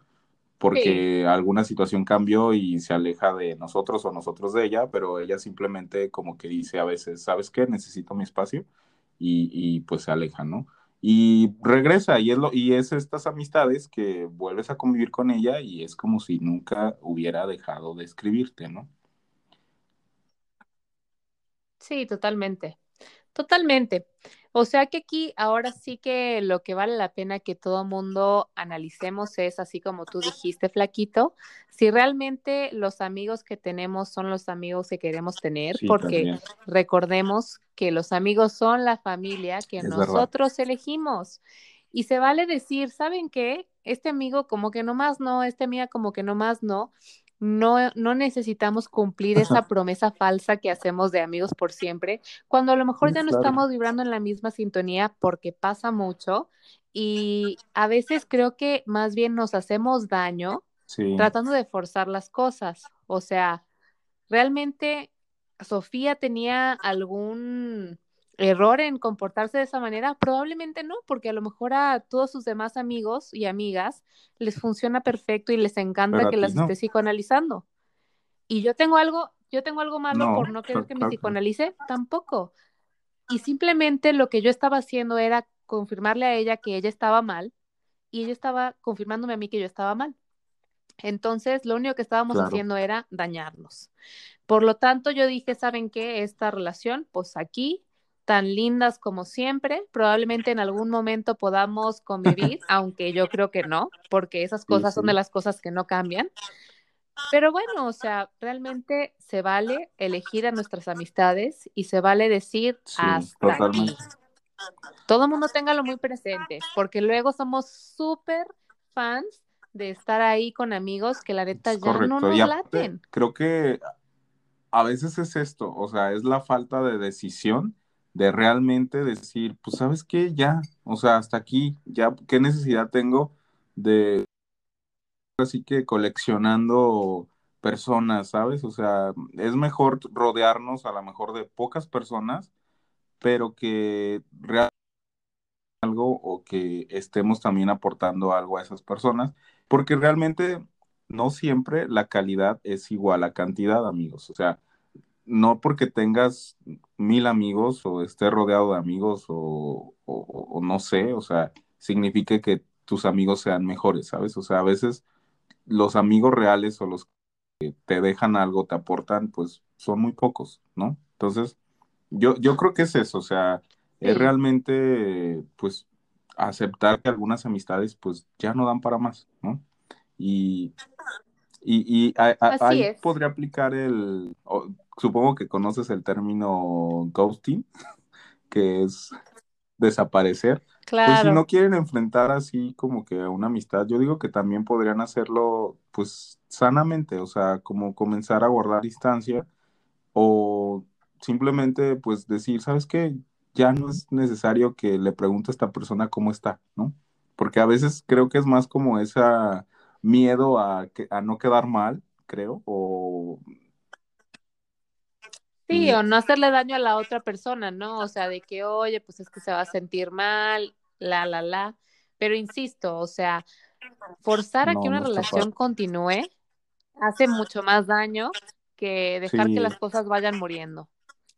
A: Sí.
B: porque alguna situación cambió y se aleja de nosotros o nosotros de ella, pero ella simplemente como que dice a veces, ¿sabes qué? Necesito mi espacio y, y pues se aleja, ¿no? Y regresa y es, lo, y es estas amistades que vuelves a convivir con ella y es como si nunca hubiera dejado de escribirte, ¿no?
A: Sí, totalmente. Totalmente. O sea que aquí ahora sí que lo que vale la pena que todo mundo analicemos es, así como tú dijiste, Flaquito, si realmente los amigos que tenemos son los amigos que queremos tener,
B: Sí,
A: porque
B: también,
A: recordemos que los amigos son la familia que
B: es verdad.
A: nosotros elegimos. Y se vale decir, ¿saben qué? Este amigo como que nomás no, esta amiga como que nomás no. No, no necesitamos cumplir esa promesa falsa que hacemos de amigos por siempre, cuando a lo mejor ya no
B: claro.
A: estamos vibrando en la misma sintonía porque pasa mucho y a veces creo que más bien nos hacemos daño
B: Sí,
A: tratando de forzar las cosas. O sea, ¿realmente Sofía tenía algún error en comportarse de esa manera? Probablemente no, porque a lo mejor a todos sus demás amigos y amigas les funciona perfecto y les encanta
B: pero
A: que las
B: no.
A: esté psicoanalizando. Y yo tengo algo, yo tengo algo malo
B: No,
A: por no querer que me psicoanalice, tampoco. Y simplemente lo que yo estaba haciendo era confirmarle a ella que ella estaba mal y ella estaba confirmándome a mí que yo estaba mal. Entonces, lo único que estábamos
B: Claro.
A: haciendo era dañarnos. Por lo tanto, yo dije, ¿saben qué? Esta relación, pues aquí, tan lindas como siempre, probablemente en algún momento podamos convivir, aunque yo creo que no, porque esas
B: Sí,
A: cosas
B: sí.
A: son de las cosas que no cambian. Pero bueno, o sea, realmente se vale elegir a nuestras amistades y se vale decir
B: Sí,
A: hasta aquí. Todo el mundo téngalo muy presente, porque luego somos súper fans de estar ahí con amigos que la neta ya no
B: correcto. Y
A: nos laten.
B: creo que a veces es esto, o sea, es la falta de decisión de realmente decir, pues, ¿sabes qué? Ya, o sea, hasta aquí, ya, ¿qué necesidad tengo de así que coleccionando personas, ¿sabes? O sea, es mejor rodearnos a lo mejor de pocas personas, pero que realmente algo o que estemos también aportando algo a esas personas, porque realmente no siempre la calidad es igual a cantidad, amigos. O sea, no porque tengas mil amigos o estés rodeado de amigos o, o, o no sé, o sea, signifique que tus amigos sean mejores, ¿sabes? O sea, a veces los amigos reales o los que te dejan algo, te aportan, pues son muy pocos, ¿no? Entonces, yo, yo creo que es eso, o sea, Es realmente, pues, aceptar que algunas amistades, pues, ya no dan para más, ¿no? Y, y, ahí podría aplicar el, supongo que conoces el término ghosting, que es desaparecer. Claro. Pues si no quieren enfrentar así como que una amistad, yo digo que también podrían hacerlo pues sanamente, o sea, como comenzar a guardar distancia o simplemente pues decir, ¿sabes qué? Ya no es necesario que le pregunte a esta persona cómo está, ¿no? Porque a veces creo que es más como ese miedo a, que, a no quedar mal, creo, o
A: Sí, o no hacerle daño a la otra persona, ¿no? O sea, de que, oye, pues es que se va a sentir mal, la, la, la. Pero insisto, o sea, forzar a que una relación continúe hace mucho más daño que dejar que las cosas vayan muriendo,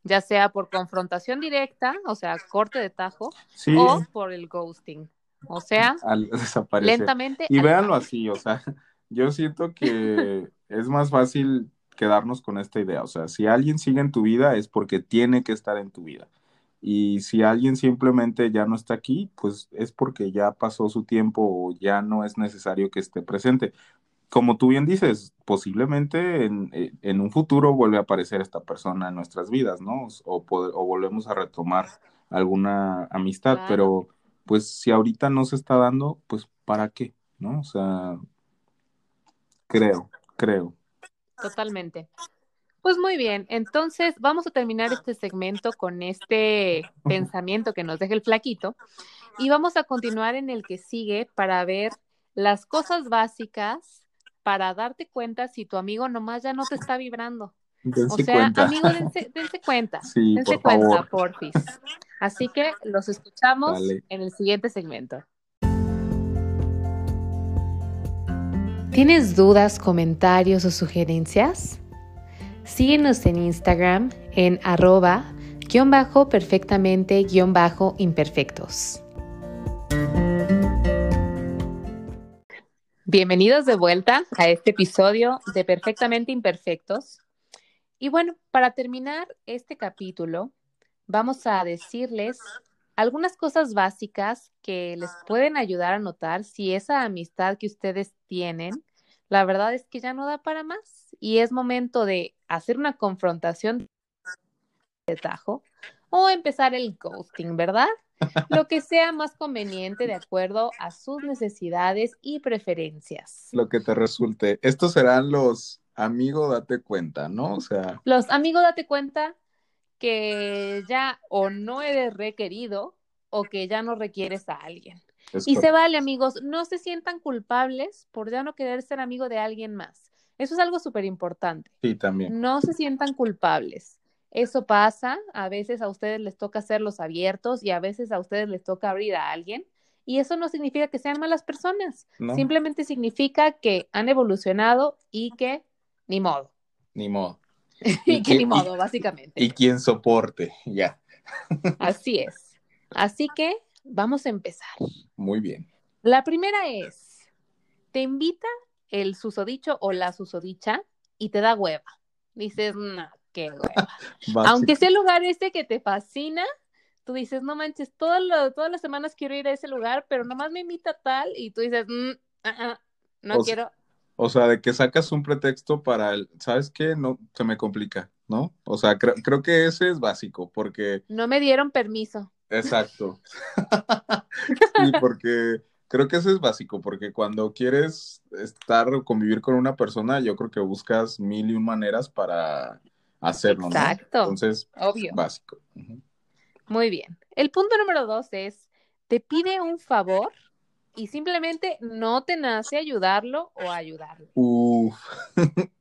A: ya sea por confrontación directa, o sea, corte de tajo, o por el ghosting. O sea, lentamente.
B: Y véanlo así, o sea, yo siento que es más fácil quedarnos con esta idea. O sea, si alguien sigue en tu vida es porque tiene que estar en tu vida. Y si alguien simplemente ya no está aquí, pues es porque ya pasó su tiempo o ya no es necesario que esté presente. Como tú bien dices, posiblemente en, eh, un futuro vuelve a aparecer esta persona en nuestras vidas, ¿no? O, o volvemos a retomar alguna amistad, pero pues si ahorita no se está dando, pues ¿para qué? ¿No? O sea, creo, creo.
A: Totalmente. Pues muy bien, entonces vamos a terminar este segmento con este pensamiento que nos deja el flaquito y vamos a continuar en el que sigue para ver las cosas básicas para darte cuenta si tu amigo nomás ya no te está vibrando. o sea, amigo, dense, cuenta. Sí, dense por cuenta, favor. porfis. Así que los escuchamos en el siguiente segmento. ¿Tienes dudas, comentarios o sugerencias? Síguenos en Instagram en arroba guion bajo perfectamente guion bajo imperfectos. Bienvenidos de vuelta a este episodio de Perfectamente Imperfectos. Y bueno, para terminar este capítulo, vamos a decirles algunas cosas básicas que les pueden ayudar a notar si esa amistad que ustedes tienen la verdad es que ya no da para más y es momento de hacer una confrontación de tajo o empezar el ghosting, ¿verdad? Lo que sea más conveniente de acuerdo a sus necesidades y preferencias.
B: Lo que te resulte. Estos serán los amigos, date cuenta, ¿no? O sea.
A: Los amigos, date cuenta que ya o no eres requerido o que ya no requieres a alguien y se vale, amigos, no se sientan culpables por ya no querer ser amigo de alguien más. Eso es algo súper importante.
B: Sí, también.
A: No se sientan culpables. Eso pasa, a veces a ustedes les toca hacerlos abiertos y a veces a ustedes les toca abrir a alguien. Y eso no significa que sean malas personas, simplemente significa que han evolucionado y que ni modo.
B: Ni modo.
A: y, que ni modo, básicamente.
B: Y quien soporte, ya.
A: Así es. Así que Vamos a empezar.
B: Muy bien.
A: La primera es, te invita el susodicho o la susodicha y te da hueva. Dices, no, qué hueva. Aunque sea el lugar este que te fascina, tú dices, no manches, todas las semanas quiero ir a ese lugar, pero nomás me invita tal y tú dices, mm, ah, ah, no quiero.
B: O sea, de que sacas un pretexto para el, ¿sabes qué? No, se me complica, ¿no? O sea, creo que ese es básico, porque...
A: No me dieron permiso.
B: Exacto. sí, porque creo que eso es básico, porque cuando quieres estar o convivir con una persona, yo creo que buscas mil y un maneras para hacerlo, Exacto. Entonces, Obvio. básico.
A: Muy bien. El punto número dos es, te pide un favor y simplemente no te nace ayudarlo o ayudarlo. Uf.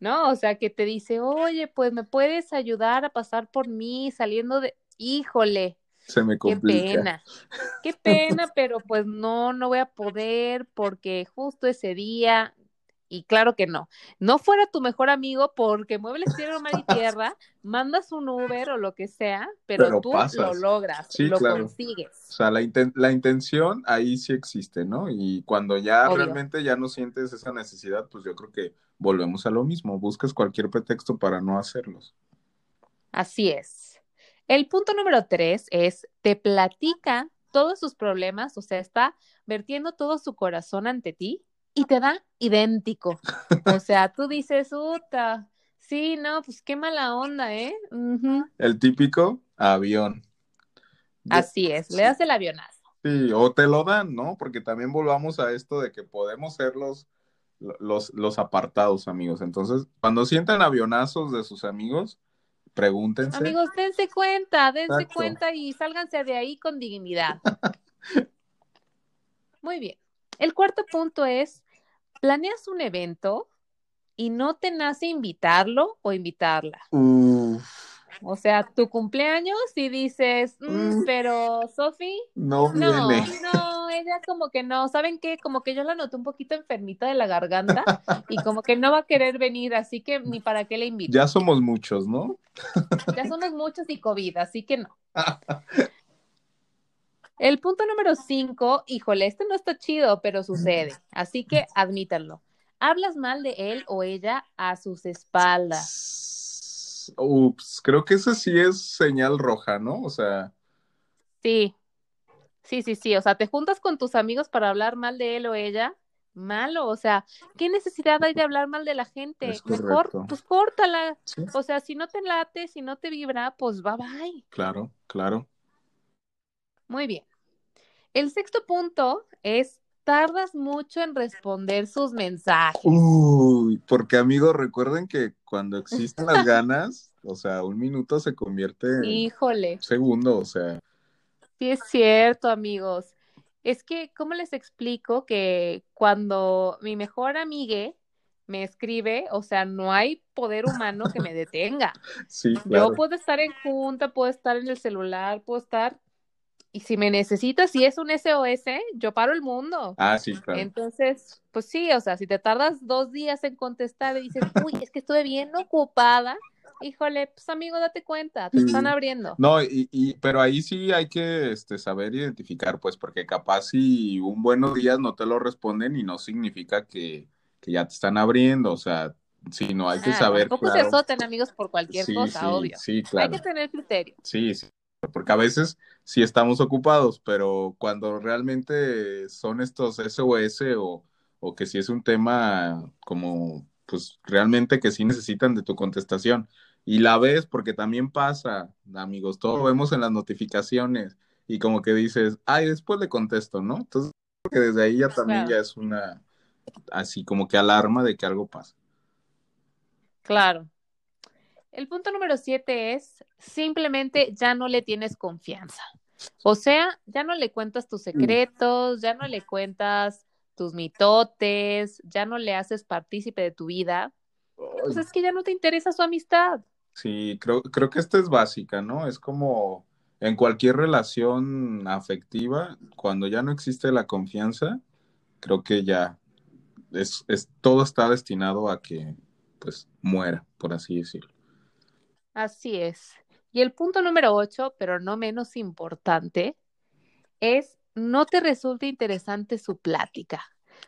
A: ¿No? O sea, que te dice, oye, pues me puedes ayudar a pasar por mí saliendo de, híjole,
B: se me complica.
A: Qué pena, qué pena, pero pues no, no voy a poder porque justo ese día, y claro que no, no fuera tu mejor amigo porque muebles tierra, mar y tierra, mandas un Uber o lo que sea, pero, tú lo logras, lo consigues.
B: O sea, la, la, intención ahí sí existe, ¿no? Y cuando ya realmente ya no sientes esa necesidad, pues yo creo que volvemos a lo mismo, buscas cualquier pretexto para no hacerlos.
A: Así es. El punto número tres es, te platica todos sus problemas, o sea, está vertiendo todo su corazón ante ti y te da idéntico. O sea, tú dices, puta, sí, no, pues qué mala onda, ¿eh?
B: El típico avión.
A: Así es, le das el avionazo.
B: Sí, o te lo dan, ¿no? Porque también volvamos a esto de que podemos ser los, los, los apartados, amigos. Entonces, cuando sientan avionazos de sus amigos, pregúntense.
A: Amigos, dense cuenta, dense cuenta y sálganse de ahí con dignidad. Muy bien. El cuarto punto es, planeas un evento y no te nace invitarlo o invitarla. O sea, tu cumpleaños y dices, mm, mm. pero Sofi,
B: no, no,
A: no, ella como que no, ¿saben qué? Como que yo la noté un poquito enfermita de la garganta y como que no va a querer venir, así que ni para qué le invito.
B: Ya somos muchos, ¿no?
A: ya somos muchos y COVID, así que no. El punto número cinco, híjole, este no está chido, pero sucede, así que admítanlo. Hablas mal de él o ella a sus espaldas
B: ups, creo que ese sí es señal roja, ¿no? O sea.
A: Sí, sí, sí, sí, o sea, te juntas con tus amigos para hablar mal de él o ella, malo, o sea, ¿qué necesidad hay de hablar mal de la gente? Mejor, pues córtala. O sea, si no te late, si no te vibra, pues bye bye.
B: Claro, claro.
A: Muy bien. El sexto punto es tardas mucho en responder sus mensajes.
B: Uy, porque amigos, recuerden que cuando existen las ganas, o sea, un minuto se convierte en
A: Híjole.
B: segundo, o sea.
A: Sí, es cierto, amigos. Es que, ¿cómo les explico que cuando mi mejor amigue me escribe, o sea, no hay poder humano que me detenga.
B: Sí, claro.
A: Yo puedo estar en junta, puedo estar en el celular, puedo estar y si me necesitas, si es un SOS, yo paro el mundo.
B: Ah, sí, claro.
A: Entonces, pues sí, o sea, si te tardas dos días en contestar y dices, uy, es que estuve bien ocupada, híjole, pues amigo, date cuenta, te están abriendo.
B: No, y, y, pero ahí sí hay que este, saber identificar, pues, porque capaz si un buenos días no te lo responden y no significa que, que ya te están abriendo, o sea, sí, no hay que ah, saber.
A: Tampoco se azoten, amigos, por cualquier cosa, obvio.
B: Sí, claro.
A: Hay que tener criterio.
B: Sí, sí porque a veces sí estamos ocupados, pero cuando realmente son estos SOS o, o que si es un tema como, pues realmente que sí necesitan de tu contestación. Y la ves porque también pasa, amigos, todo lo vemos en las notificaciones y como que dices, ay, después le contesto, ¿no? Entonces, que desde ahí ya también ya es una, así como que alarma de que algo pasa.
A: Claro. El punto número siete es simplemente ya no le tienes confianza. O sea, ya no le cuentas tus secretos, ya no le cuentas tus mitotes, ya no le haces partícipe de tu vida. Pues es que ya no te interesa su amistad.
B: Sí, creo, creo que esta es básica, ¿no? Es como en cualquier relación afectiva, cuando ya no existe la confianza, creo que ya es, es todo está destinado a que pues muera, por así decirlo.
A: Así es. Y el punto número ocho, pero no menos importante, es no te resulta interesante su plática.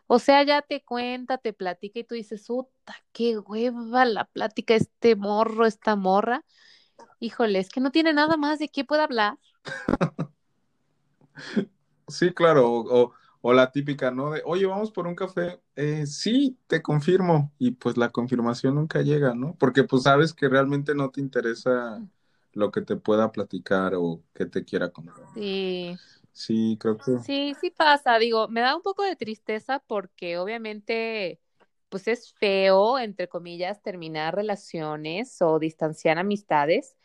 A: O sea, ya te cuenta, te platica y tú dices, puta, qué hueva la plática, este morro, esta morra. Híjole, es que no tiene nada más de qué pueda hablar.
B: sí, claro, o, la típica, ¿no? De, oye, vamos por un café. Eh, sí, te confirmo. Y pues la confirmación nunca llega, ¿no? Porque pues sabes que realmente no te interesa lo que te pueda platicar o que te quiera contar.
A: Sí.
B: Sí, creo que.
A: Sí, sí pasa. Digo, me da un poco de tristeza porque obviamente, pues es feo, entre comillas, terminar relaciones o distanciar amistades.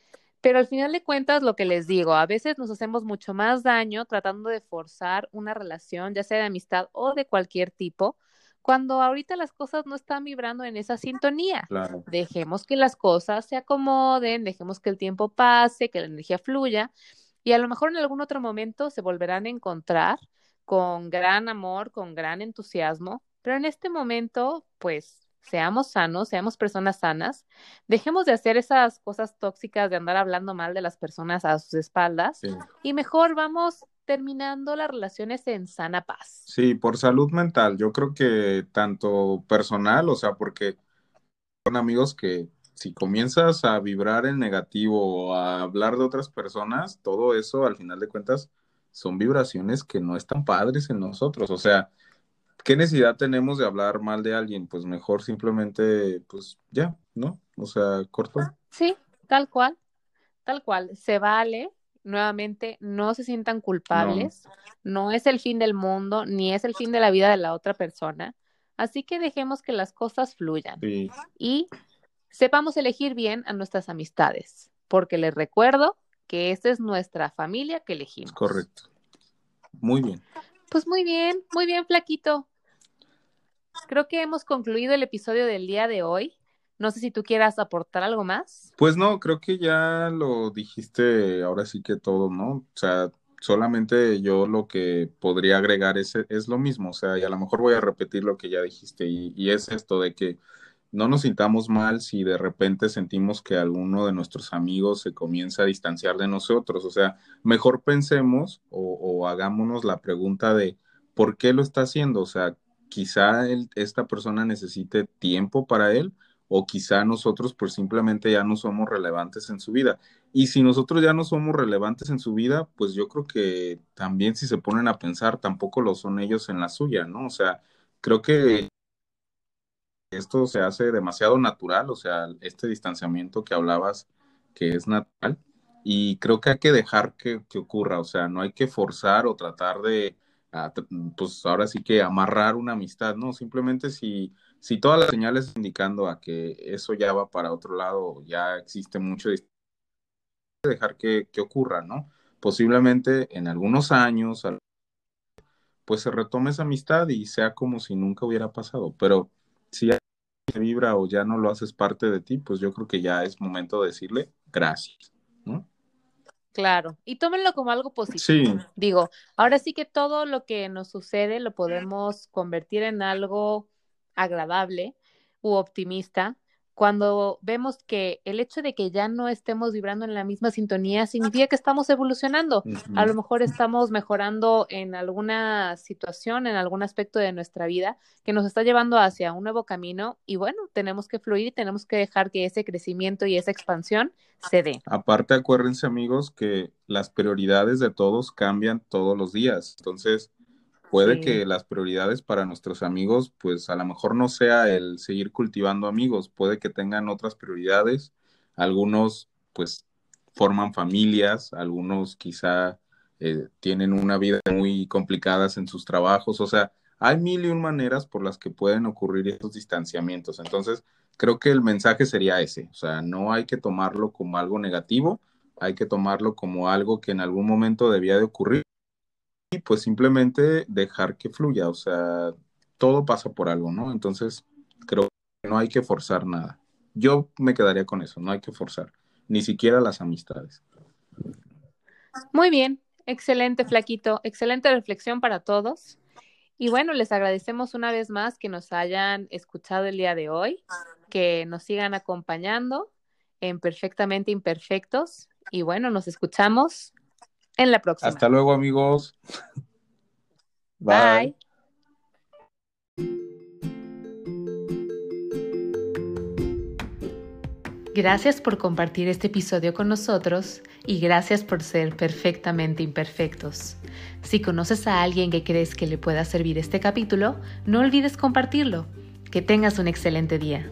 A: Pero al final de cuentas, lo que les digo, a veces nos hacemos mucho más daño tratando de forzar una relación, ya sea de amistad o de cualquier tipo, cuando ahorita las cosas no están vibrando en esa sintonía. Dejemos que las cosas se acomoden, dejemos que el tiempo pase, que la energía fluya y a lo mejor en algún otro momento se volverán a encontrar con gran amor, con gran entusiasmo, pero en este momento, pues seamos sanos, seamos personas sanas, dejemos de hacer esas cosas tóxicas de andar hablando mal de las personas a sus espaldas y mejor vamos terminando las relaciones en sana paz.
B: Sí, por salud mental. Yo creo que tanto personal, o sea, porque son amigos que si comienzas a vibrar en negativo o a hablar de otras personas, todo eso al final de cuentas son vibraciones que no están padres en nosotros. O sea, ¿qué necesidad tenemos de hablar mal de alguien? Pues mejor simplemente, pues ya, ¿no? O sea, corto.
A: Sí, tal cual, tal cual. Se vale, nuevamente, no se sientan culpables, no. es el fin del mundo, ni es el fin de la vida de la otra persona. Así que dejemos que las cosas fluyan. Y sepamos elegir bien a nuestras amistades, porque les recuerdo que esta es nuestra familia que elegimos.
B: Correcto. Muy bien.
A: Pues muy bien, muy bien, Flaquito. Creo que hemos concluido el episodio del día de hoy. No sé si tú quieras aportar algo más.
B: Pues no, creo que ya lo dijiste ahora sí que todo, ¿no? O sea, solamente yo lo que podría agregar es, es lo mismo, o sea, y a lo mejor voy a repetir lo que ya dijiste, y, es esto de que no nos sintamos mal si de repente sentimos que alguno de nuestros amigos se comienza a distanciar de nosotros. O sea, mejor pensemos o, hagámonos la pregunta de por qué lo está haciendo. O sea, quizá esta persona necesite tiempo para él o quizá nosotros pues simplemente ya no somos relevantes en su vida. Y si nosotros ya no somos relevantes en su vida, pues yo creo que también si se ponen a pensar, tampoco lo son ellos en la suya, ¿no? O sea, creo que esto se hace demasiado natural, o sea, este distanciamiento que hablabas que es natural, y creo que hay que dejar que, ocurra, o sea, no hay que forzar o tratar de, pues ahora sí que amarrar una amistad, no, simplemente si, si todas las señales indicando a que eso ya va para otro lado, ya existe mucho dejar que, que ocurra, ¿no? Posiblemente en algunos años, pues se retome esa amistad y sea como si nunca hubiera pasado, pero si ya vibra o ya no lo haces parte de ti, pues yo creo que ya es momento de decirle gracias, ¿no?
A: Claro, y tómenlo como algo positivo. Sí. Digo, ahora sí que todo lo que nos sucede lo podemos convertir en algo agradable u optimista cuando vemos que el hecho de que ya no estemos vibrando en la misma sintonía significa que estamos evolucionando. A lo mejor estamos mejorando en alguna situación, en algún aspecto de nuestra vida que nos está llevando hacia un nuevo camino y bueno, tenemos que fluir y tenemos que dejar que ese crecimiento y esa expansión se dé.
B: Aparte, acuérdense amigos que las prioridades de todos cambian todos los días. Entonces, puede que las prioridades para nuestros amigos, pues a lo mejor no sea el seguir cultivando amigos, puede que tengan otras prioridades. Algunos, pues, forman familias, algunos quizá eh, tienen una vida muy complicada en sus trabajos, o sea, hay mil y un maneras por las que pueden ocurrir estos distanciamientos. Entonces, creo que el mensaje sería ese, o sea, no hay que tomarlo como algo negativo, hay que tomarlo como algo que en algún momento debía de ocurrir y pues simplemente dejar que fluya, o sea, todo pasa por algo, ¿no? Entonces, creo que no hay que forzar nada. Yo me quedaría con eso, no hay que forzar, ni siquiera las amistades.
A: Muy bien, excelente, Flaquito, excelente reflexión para todos. Y bueno, les agradecemos una vez más que nos hayan escuchado el día de hoy, que nos sigan acompañando en Perfectamente Imperfectos. Y bueno, nos escuchamos en la próxima.
B: Hasta luego, amigos.
A: Bye. Gracias por compartir este episodio con nosotros y gracias por ser perfectamente imperfectos. Si conoces a alguien que crees que le pueda servir este capítulo, no olvides compartirlo. Que tengas un excelente día.